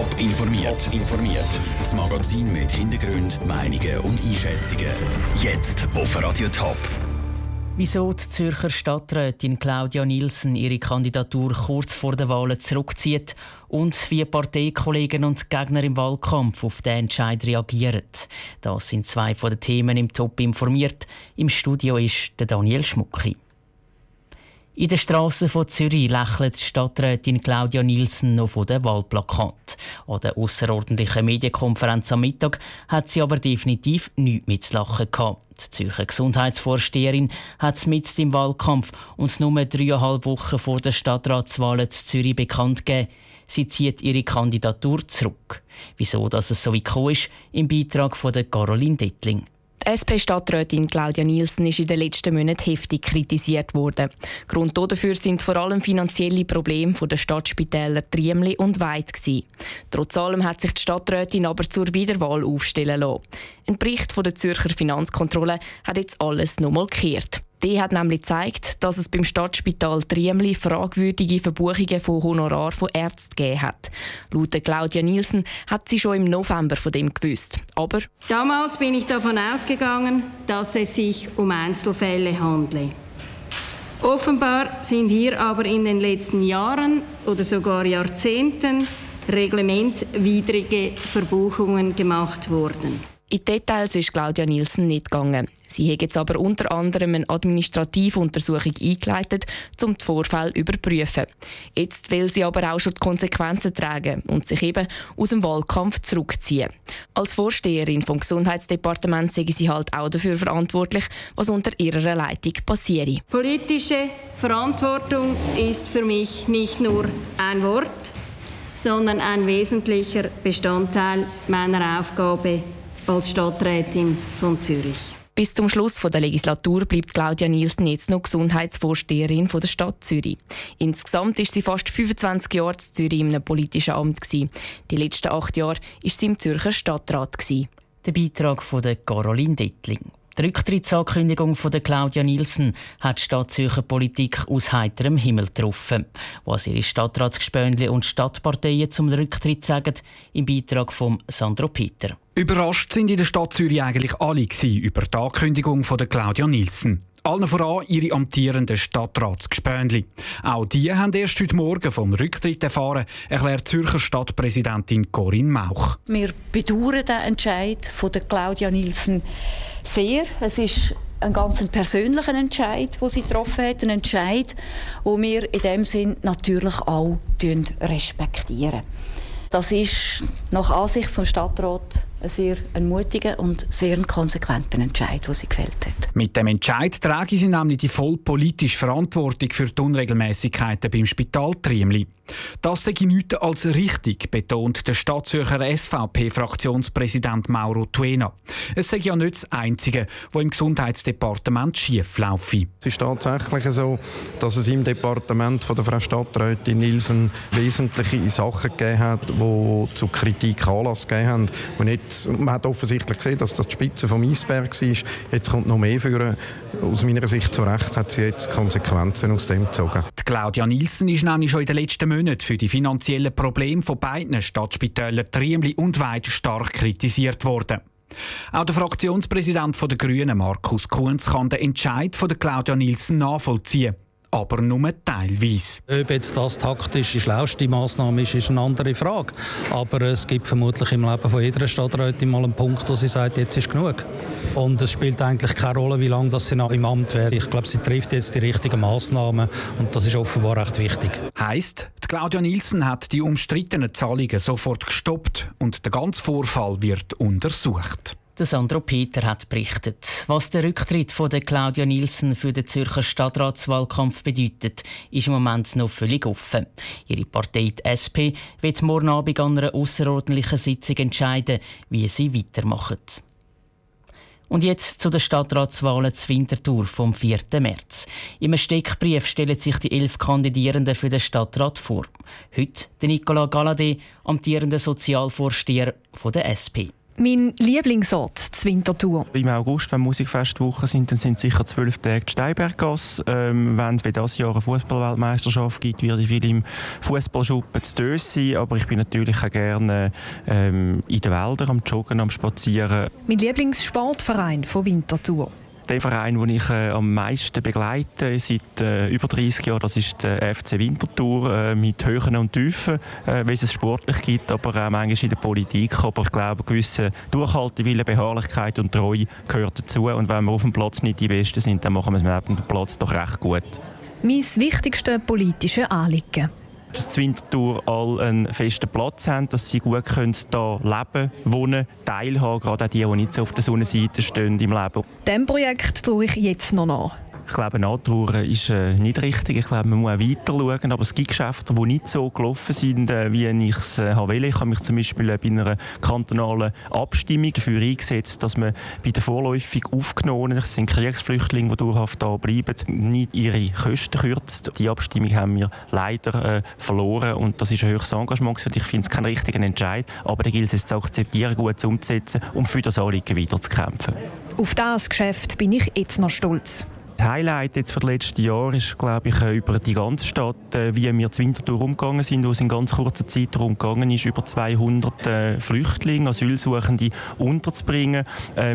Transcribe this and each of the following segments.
Top informiert. informiert. Das Magazin mit Hintergrund, Meinungen und Einschätzungen. Jetzt auf Radio Top. Wieso die Zürcher Stadträtin Claudia Nielsen ihre Kandidatur kurz vor den Wahlen zurückzieht und wie Parteikollegen und Gegner im Wahlkampf auf den Entscheid reagieren. Das sind zwei von den Themen im Top informiert. Im Studio ist der Daniel Schmucki. In den Strassen von Zürich lächelt die Stadträtin Claudia Nielsen noch von dem Wahlplakat. An der außerordentlichen Medienkonferenz am Mittag hat sie aber definitiv nichts mit zu lachen gehabt. Die Zürcher Gesundheitsvorsteherin hat es mit im Wahlkampf und nur dreieinhalb Wochen vor der Stadtratswahl zu Zürich bekannt gegeben. Sie zieht ihre Kandidatur zurück. Wieso dass es so gekommen ist, im Beitrag von Caroline Dettling. Die SP-Stadträtin Claudia Nielsen ist in den letzten Monaten heftig kritisiert worden. Grund dafür sind vor allem finanzielle Probleme der Stadtspitäler Triemli und Weid. Trotz allem hat sich die Stadträtin aber zur Wiederwahl aufstellen lassen. Ein Bericht von der Zürcher Finanzkontrolle hat jetzt alles nochmal gekehrt. Die hat nämlich gezeigt, dass es beim Stadtspital Triemli fragwürdige Verbuchungen von Honorar von Ärzten gegeben hat. Laut Claudia Nielsen hat sie schon im November von dem gewusst. Aber damals bin ich davon ausgegangen, dass es sich um Einzelfälle handle. Offenbar sind hier aber in den letzten Jahren oder sogar Jahrzehnten reglementswidrige Verbuchungen gemacht worden. In Details ist Claudia Nielsen nicht gegangen. Sie hat jetzt aber unter anderem eine Administrativuntersuchung eingeleitet, um die Vorfälle zu überprüfen. Jetzt will sie aber auch schon die Konsequenzen tragen und sich eben aus dem Wahlkampf zurückziehen. Als Vorsteherin vom Gesundheitsdepartement sei sie halt auch dafür verantwortlich, was unter ihrer Leitung passiert. Politische Verantwortung ist für mich nicht nur ein Wort, sondern ein wesentlicher Bestandteil meiner Aufgabe als Stadträtin von Zürich. Bis zum Schluss der Legislatur bleibt Claudia Nielsen jetzt noch Gesundheitsvorsteherin der Stadt Zürich. Insgesamt ist sie fast 25 Jahre in Zürich in einem politischen Amt. Die letzten acht Jahre war sie im Zürcher Stadtrat. Der Beitrag von Caroline Dettling. Die Rücktrittsankündigung von Claudia Nielsen hat die Stadt Zürcher Politik aus heiterem Himmel getroffen. Was ihre Stadtratsgespönli und Stadtparteien zum Rücktritt sagen, im Beitrag von Sandro Peter. Überrascht sind in der Stadt Zürich eigentlich alle über die Ankündigung von Claudia Nielsen. Allen voran ihre amtierenden Stadtratsgespönli. Auch die haben erst heute Morgen vom Rücktritt erfahren, erklärt Zürcher Stadtpräsidentin Corinne Mauch. Wir bedauern den Entscheid von Claudia Nielsen sehr. Es ist ein ganz persönlicher Entscheid, den sie getroffen hat, ein Entscheid, den wir in dem Sinn natürlich auch respektieren. Das ist nach Ansicht vom Stadtrat ein sehr ein mutiger und sehr konsequenter Entscheid, den sie gefällt hat. Mit dem Entscheid tragen sie nämlich die voll politische Verantwortung für die Unregelmäßigkeiten beim Spital Triemli. Das sei nichts als richtig, betont der Stadtzürcher SVP-Fraktionspräsident Mauro Tuena. Es sei ja nicht das Einzige, was im Gesundheitsdepartement schief laufe. Es ist tatsächlich so, dass es im Departement von der Frau Stadträtin Nielsen wesentliche Sachen gegeben hat, die zu Kritik Anlass gegeben haben. Und nicht man hat offensichtlich gesehen, dass das die Spitze vom Eisberg war. Jetzt kommt noch mehr für. Aus meiner Sicht zu Recht hat sie jetzt Konsequenzen aus dem gezogen. Claudia Nielsen ist nämlich schon in den letzten Monaten für die finanziellen Probleme von beiden Stadtspitälern Triemli und Weid stark kritisiert worden. Auch der Fraktionspräsident der Grünen, Markus Kunz, kann den Entscheid von Claudia Nielsen nachvollziehen aber nur teilweise. Ob jetzt das taktisch die schlauste Maßnahme ist, ist eine andere Frage. Aber es gibt vermutlich im Leben von jeder Stadträtin mal einen Punkt, wo sie sagt, jetzt ist genug. Und es spielt eigentlich keine Rolle, wie lange das sie noch im Amt wäre. Ich glaube, sie trifft jetzt die richtigen Maßnahmen und das ist offenbar recht wichtig. Heißt, Claudia Nielsen hat die umstrittenen Zahlungen sofort gestoppt und der ganze Vorfall wird untersucht. Der Sandro Peter hat berichtet. Was der Rücktritt von der Claudia Nielsen für den Zürcher Stadtratswahlkampf bedeutet, ist im Moment noch völlig offen. Ihre Partei, die SP, wird morgen Abend an einer außerordentlichen Sitzung entscheiden, wie sie weitermachen. Und jetzt zu den Stadtratswahlen zur Winterthur vom 4. März. Im Steckbrief stellen sich die elf Kandidierenden für den Stadtrat vor. Heute der Nicolas Galladay, amtierender Sozialvorsteher der SP. Mein Lieblingsort, die Winterthur. Im August, wenn Musikfestwochen sind, dann sind sicher zwölf Tage die Steinberggasse. Ähm, wenn es wie dieses Jahr eine Fußballweltmeisterschaft gibt, werde ich viel im Fußballschuppen zu Dös sein. Aber ich bin natürlich auch gerne ähm, in den Wäldern am Joggen, am Spazieren. Mein Lieblingssportverein von Winterthur der Verein, den ich äh, am meisten begleite seit äh, über 30 Jahren, das ist der FC Winterthur äh, mit Höhen und Tiefen, äh, wie es sportlich gibt, aber auch manchmal in der Politik. Aber ich glaube, gewisse Durchhaltewille, Beharrlichkeit und Treue gehört dazu. Und wenn wir auf dem Platz nicht die Besten sind, dann machen wir es neben dem Platz doch recht gut. Mein wichtigstes politisches Anliegen dass die Winterthur all einen festen Platz haben, dass sie gut können hier leben, wohnen, teilhaben, gerade auch die, die nicht so auf der Sonnenseite stehen im Leben. Dem Projekt tue ich jetzt noch nach. Ich glaube, Nachtrauern ist äh, nicht richtig. Ich glaube, man muss auch weiter schauen. Aber es gibt Geschäfte, die nicht so gelaufen sind, äh, wie ich es äh, wollte. Ich habe mich zum Beispiel äh, bei einer kantonalen Abstimmung dafür eingesetzt, dass man bei den vorläufig Aufgenommenen, das sind Kriegsflüchtlinge, die dauerhaft da bleiben, nicht ihre Kosten kürzt. Die Abstimmung haben wir leider äh, verloren und das ist ein höchstes Engagement. Ich finde es keinen richtigen Entscheid, aber da gilt es zu akzeptieren, gut umzusetzen und für das Anliegen weiterzukämpfen. Auf das Geschäft bin ich jetzt noch stolz. Das Highlight jetzt für das letzte Jahr ist, glaube ich, äh, über die ganze Stadt, äh, wie wir zur Winterthur umgegangen sind, wo es in ganz kurzer Zeit darum gegangen ist, über 200 äh, Flüchtlinge, Asylsuchende unterzubringen,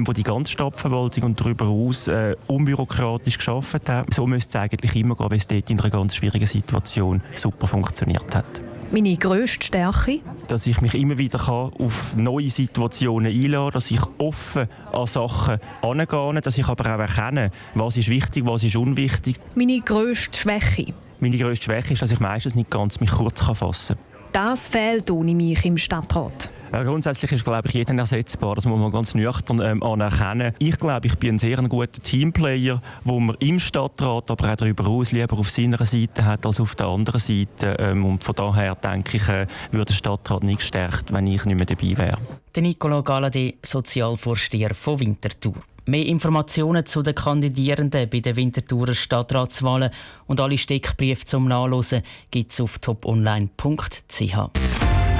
wo die ganze Stadtverwaltung und darüber hinaus unbürokratisch geschafft hat. So müsste es eigentlich immer gehen, weil es dort in einer ganz schwierigen Situation super funktioniert hat meine grösste Stärke? Dass ich mich immer wieder auf neue Situationen einladen kann, dass ich offen an Sachen angehe, dass ich aber auch erkenne, was ist wichtig, was ist unwichtig. Meine grösste Schwäche? Meine grösste Schwäche ist, dass ich meistens nicht ganz mich kurz fassen kann. Das fehlt ohne mich im Stadtrat. Ja, grundsätzlich ist glaube ich jeder ersetzbar. Das muss man ganz nüchtern ähm, anerkennen. Ich glaube, ich bin ein sehr guter Teamplayer, wo man im Stadtrat, aber auch darüber hinaus lieber auf seiner Seite hat als auf der anderen Seite. Ähm, und von daher denke ich, äh, würde der Stadtrat nicht gestärkt, wenn ich nicht mehr dabei wäre. Der Nicolo Galladay, Sozialvorsteher von Winterthur. Mehr Informationen zu den Kandidierenden bei den Winterthurer Stadtratswahlen und alle Steckbriefe zum Nachlesen gibt es auf toponline.ch.